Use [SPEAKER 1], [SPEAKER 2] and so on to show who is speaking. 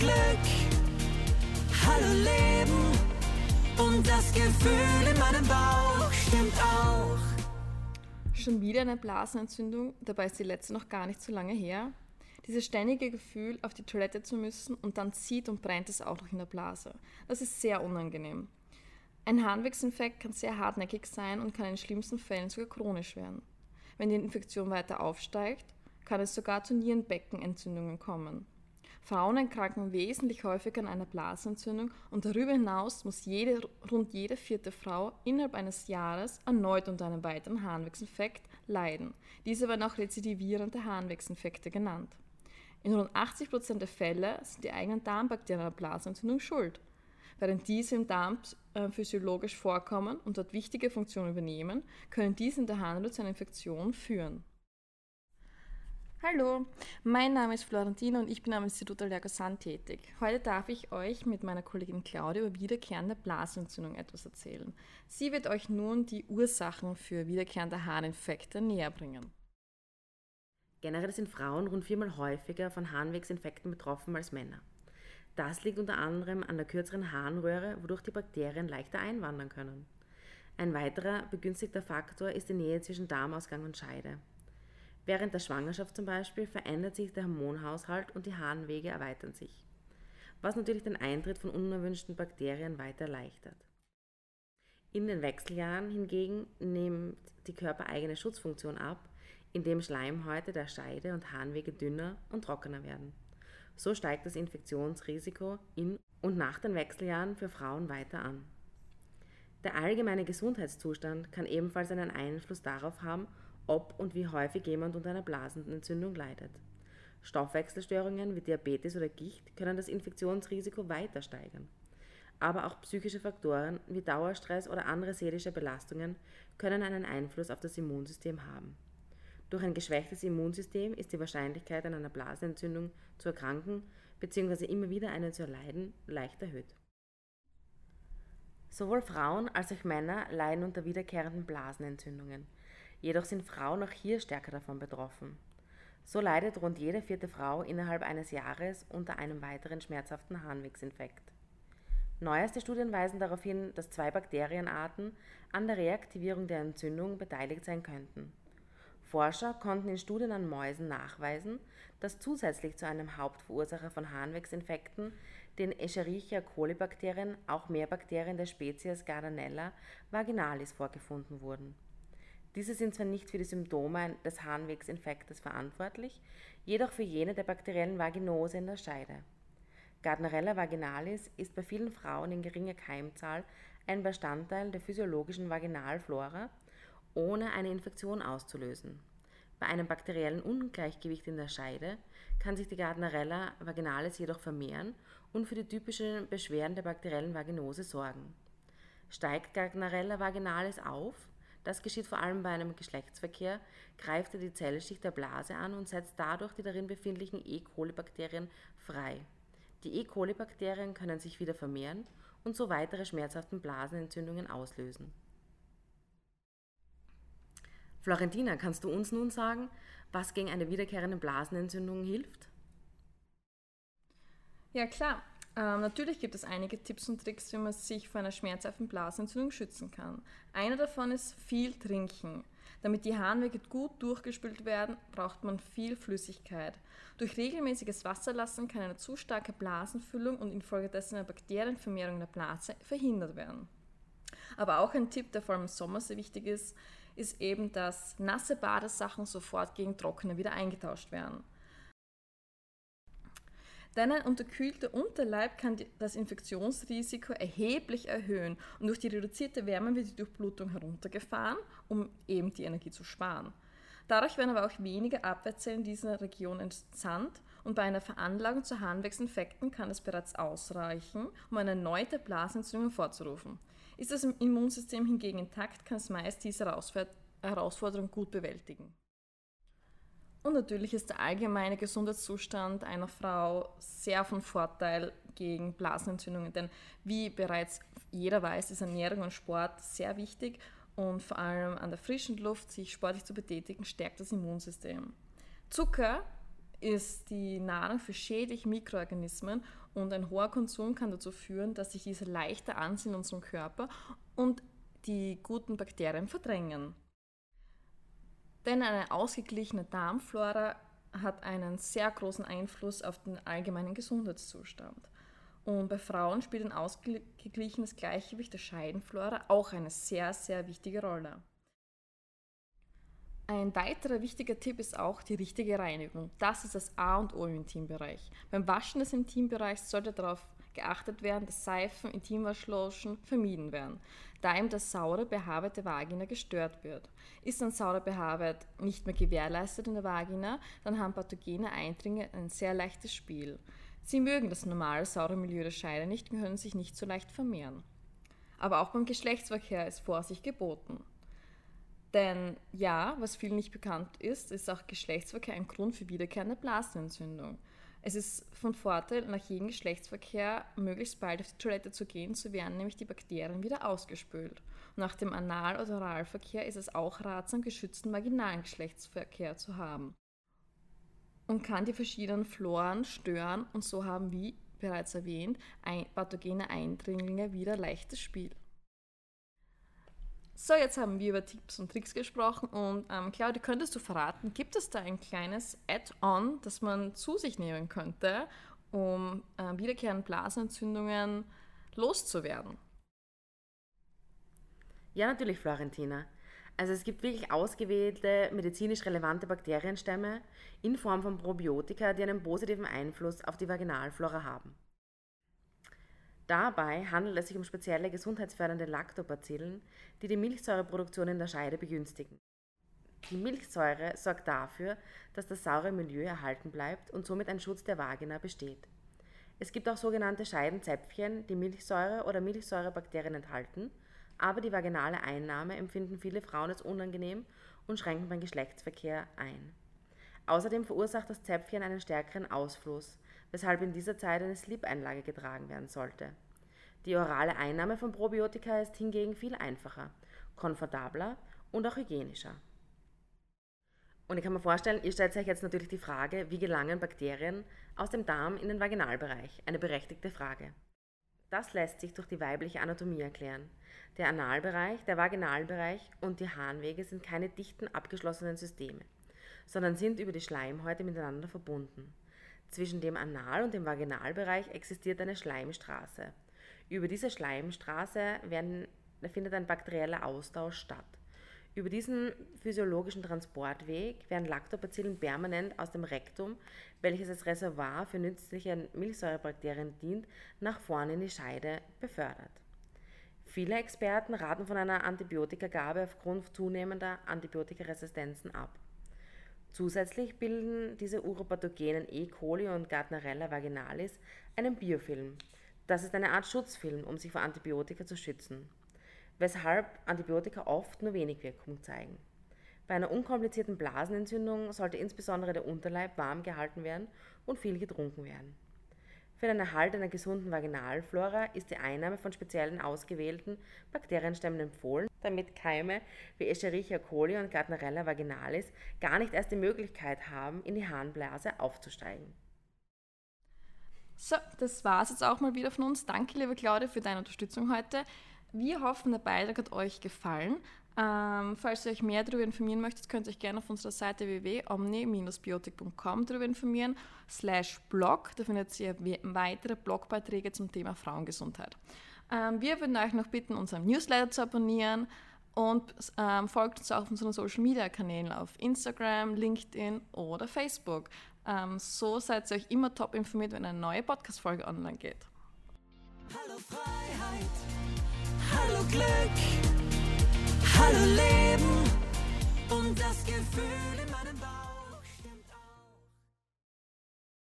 [SPEAKER 1] Glück. Hallo Leben und das Gefühl in meinem Bauch stimmt auch.
[SPEAKER 2] Schon wieder eine Blasenentzündung, dabei ist die letzte noch gar nicht so lange her. Dieses ständige Gefühl, auf die Toilette zu müssen und dann zieht und brennt es auch noch in der Blase. Das ist sehr unangenehm. Ein Harnwegsinfekt kann sehr hartnäckig sein und kann in schlimmsten Fällen sogar chronisch werden. Wenn die Infektion weiter aufsteigt, kann es sogar zu Nierenbeckenentzündungen kommen. Frauen erkranken wesentlich häufiger an einer Blasenentzündung und darüber hinaus muss jede, rund jede vierte Frau innerhalb eines Jahres erneut unter einem weiteren Harnwegsinfekt leiden. Diese werden auch rezidivierende Harnwegsinfekte genannt. In rund 80 Prozent der Fälle sind die eigenen Darmbakterien einer Blasenentzündung schuld. Während diese im Darm äh, physiologisch vorkommen und dort wichtige Funktionen übernehmen, können diese in der Harnröhre zu einer Infektion führen. Hallo, mein Name ist Florentina und ich bin am Institut Allergosan tätig. Heute darf ich euch mit meiner Kollegin Claudia über wiederkehrende Blasenentzündung etwas erzählen. Sie wird euch nun die Ursachen für wiederkehrende Harninfekte näher bringen.
[SPEAKER 3] Generell sind Frauen rund viermal häufiger von Harnwegsinfekten betroffen als Männer. Das liegt unter anderem an der kürzeren Harnröhre, wodurch die Bakterien leichter einwandern können. Ein weiterer begünstigter Faktor ist die Nähe zwischen Darmausgang und Scheide. Während der Schwangerschaft zum Beispiel verändert sich der Hormonhaushalt und die Harnwege erweitern sich, was natürlich den Eintritt von unerwünschten Bakterien weiter erleichtert. In den Wechseljahren hingegen nimmt die körpereigene Schutzfunktion ab, indem Schleimhäute der Scheide und Harnwege dünner und trockener werden. So steigt das Infektionsrisiko in und nach den Wechseljahren für Frauen weiter an. Der allgemeine Gesundheitszustand kann ebenfalls einen Einfluss darauf haben, ob und wie häufig jemand unter einer Blasenentzündung leidet. Stoffwechselstörungen wie Diabetes oder Gicht können das Infektionsrisiko weiter steigern. Aber auch psychische Faktoren wie Dauerstress oder andere seelische Belastungen können einen Einfluss auf das Immunsystem haben. Durch ein geschwächtes Immunsystem ist die Wahrscheinlichkeit, an einer Blasenentzündung zu erkranken bzw. immer wieder eine zu erleiden leicht erhöht. Sowohl Frauen als auch Männer leiden unter wiederkehrenden Blasenentzündungen. Jedoch sind Frauen auch hier stärker davon betroffen. So leidet rund jede vierte Frau innerhalb eines Jahres unter einem weiteren schmerzhaften Harnwegsinfekt. Neueste Studien weisen darauf hin, dass zwei Bakterienarten an der Reaktivierung der Entzündung beteiligt sein könnten. Forscher konnten in Studien an Mäusen nachweisen, dass zusätzlich zu einem Hauptverursacher von Harnwegsinfekten, den Escherichia coli Bakterien, auch mehr Bakterien der Spezies Gardnerella vaginalis vorgefunden wurden. Diese sind zwar nicht für die Symptome des Harnwegsinfektes verantwortlich, jedoch für jene der bakteriellen Vaginose in der Scheide. Gardnerella vaginalis ist bei vielen Frauen in geringer Keimzahl ein Bestandteil der physiologischen Vaginalflora ohne eine Infektion auszulösen. Bei einem bakteriellen Ungleichgewicht in der Scheide kann sich die Gardnerella vaginalis jedoch vermehren und für die typischen Beschwerden der bakteriellen Vaginose sorgen. Steigt Gardnerella vaginalis auf, das geschieht vor allem bei einem Geschlechtsverkehr, greift er die Zellschicht der Blase an und setzt dadurch die darin befindlichen E. coli-Bakterien frei. Die E. coli-Bakterien können sich wieder vermehren und so weitere schmerzhaften Blasenentzündungen auslösen. Florentina, kannst du uns nun sagen, was gegen eine wiederkehrende Blasenentzündung hilft?
[SPEAKER 2] Ja, klar. Ähm, natürlich gibt es einige Tipps und Tricks, wie man sich vor einer schmerzhaften Blasenentzündung schützen kann. Einer davon ist viel trinken. Damit die Harnwege gut durchgespült werden, braucht man viel Flüssigkeit. Durch regelmäßiges Wasserlassen kann eine zu starke Blasenfüllung und infolgedessen eine Bakterienvermehrung der Blase verhindert werden. Aber auch ein Tipp, der vor allem im Sommer sehr wichtig ist, ist eben, dass nasse Badesachen sofort gegen trockene wieder eingetauscht werden. Denn ein unterkühlter Unterleib kann das Infektionsrisiko erheblich erhöhen und durch die reduzierte Wärme wird die Durchblutung heruntergefahren, um eben die Energie zu sparen. Dadurch werden aber auch weniger Abwehrzellen in dieser Region entsandt und bei einer Veranlagung zu Harnwegsinfekten kann es bereits ausreichen, um eine erneute Blasenentzündung vorzurufen. Ist das Immunsystem hingegen intakt, kann es meist diese Herausforderung gut bewältigen. Und natürlich ist der allgemeine Gesundheitszustand einer Frau sehr von Vorteil gegen Blasenentzündungen, denn wie bereits jeder weiß, ist Ernährung und Sport sehr wichtig und vor allem an der frischen Luft sich sportlich zu betätigen, stärkt das Immunsystem. Zucker ist die Nahrung für schädliche Mikroorganismen und ein hoher Konsum kann dazu führen, dass sich diese leichter ansehen in unserem Körper und die guten Bakterien verdrängen. Denn eine ausgeglichene Darmflora hat einen sehr großen Einfluss auf den allgemeinen Gesundheitszustand. Und bei Frauen spielt ein ausgeglichenes Gleichgewicht der Scheidenflora auch eine sehr, sehr wichtige Rolle. Ein weiterer wichtiger Tipp ist auch die richtige Reinigung. Das ist das A und O im Intimbereich. Beim Waschen des Intimbereichs sollte darauf geachtet werden, dass Seifen, Intimwaschlotion vermieden werden, da ihm das saure behaarte Vagina gestört wird. Ist ein saurer behaart nicht mehr gewährleistet in der Vagina, dann haben pathogene Eindringe ein sehr leichtes Spiel. Sie mögen das normale saure Milieu der Scheide nicht und können sich nicht so leicht vermehren. Aber auch beim Geschlechtsverkehr ist Vorsicht geboten. Denn ja, was vielen nicht bekannt ist, ist auch Geschlechtsverkehr ein Grund für wiederkehrende Blasenentzündung. Es ist von Vorteil, nach jedem Geschlechtsverkehr möglichst bald auf die Toilette zu gehen, so werden nämlich die Bakterien wieder ausgespült. Und nach dem Anal- oder Oralverkehr ist es auch ratsam, geschützten vaginalen Geschlechtsverkehr zu haben. Und kann die verschiedenen Floren stören und so haben, wie bereits erwähnt, pathogene Eindringlinge wieder leichtes Spiel. So, jetzt haben wir über Tipps und Tricks gesprochen und ähm, Claudia, könntest du verraten, gibt es da ein kleines Add-on, das man zu sich nehmen könnte, um äh, wiederkehrende Blasenentzündungen loszuwerden?
[SPEAKER 3] Ja, natürlich, Florentina. Also es gibt wirklich ausgewählte medizinisch relevante Bakterienstämme in Form von Probiotika, die einen positiven Einfluss auf die Vaginalflora haben. Dabei handelt es sich um spezielle gesundheitsfördernde Lactobacillen, die die Milchsäureproduktion in der Scheide begünstigen. Die Milchsäure sorgt dafür, dass das saure Milieu erhalten bleibt und somit ein Schutz der Vagina besteht. Es gibt auch sogenannte Scheidenzäpfchen, die Milchsäure oder Milchsäurebakterien enthalten, aber die vaginale Einnahme empfinden viele Frauen als unangenehm und schränken beim Geschlechtsverkehr ein. Außerdem verursacht das Zäpfchen einen stärkeren Ausfluss, weshalb in dieser Zeit eine Slip-Einlage getragen werden sollte. Die orale Einnahme von Probiotika ist hingegen viel einfacher, komfortabler und auch hygienischer. Und ich kann mir vorstellen, ihr stellt euch jetzt natürlich die Frage, wie gelangen Bakterien aus dem Darm in den Vaginalbereich? Eine berechtigte Frage. Das lässt sich durch die weibliche Anatomie erklären. Der Analbereich, der Vaginalbereich und die Harnwege sind keine dichten abgeschlossenen Systeme, sondern sind über die Schleimhäute miteinander verbunden. Zwischen dem Anal- und dem Vaginalbereich existiert eine Schleimstraße. Über diese Schleimstraße werden, findet ein bakterieller Austausch statt. Über diesen physiologischen Transportweg werden Lactobacillen permanent aus dem Rektum, welches als Reservoir für nützliche Milchsäurebakterien dient, nach vorne in die Scheide befördert. Viele Experten raten von einer Antibiotikagabe aufgrund zunehmender Antibiotikaresistenzen ab. Zusätzlich bilden diese uropathogenen E. coli und Gardnerella vaginalis einen Biofilm. Das ist eine Art Schutzfilm, um sich vor Antibiotika zu schützen, weshalb Antibiotika oft nur wenig Wirkung zeigen. Bei einer unkomplizierten Blasenentzündung sollte insbesondere der Unterleib warm gehalten werden und viel getrunken werden. Für den Erhalt einer gesunden Vaginalflora ist die Einnahme von speziellen ausgewählten Bakterienstämmen empfohlen, damit Keime wie Escherichia coli und Gardnerella vaginalis gar nicht erst die Möglichkeit haben, in die Harnblase aufzusteigen.
[SPEAKER 2] So, das war es jetzt auch mal wieder von uns. Danke, liebe Claudia, für deine Unterstützung heute. Wir hoffen, der Beitrag hat euch gefallen. Ähm, falls ihr euch mehr darüber informieren möchtet, könnt ihr euch gerne auf unserer Seite www.omni-biotik.com darüber informieren, slash blog. Da findet ihr weitere Blogbeiträge zum Thema Frauengesundheit. Ähm, wir würden euch noch bitten, unseren Newsletter zu abonnieren und ähm, folgt uns auch auf unseren Social Media Kanälen auf Instagram, LinkedIn oder Facebook. Ähm, so seid ihr euch immer top informiert, wenn eine neue Podcast-Folge online geht.
[SPEAKER 1] Hallo Freiheit, hallo Glück. Hallo Leben und das Gefühl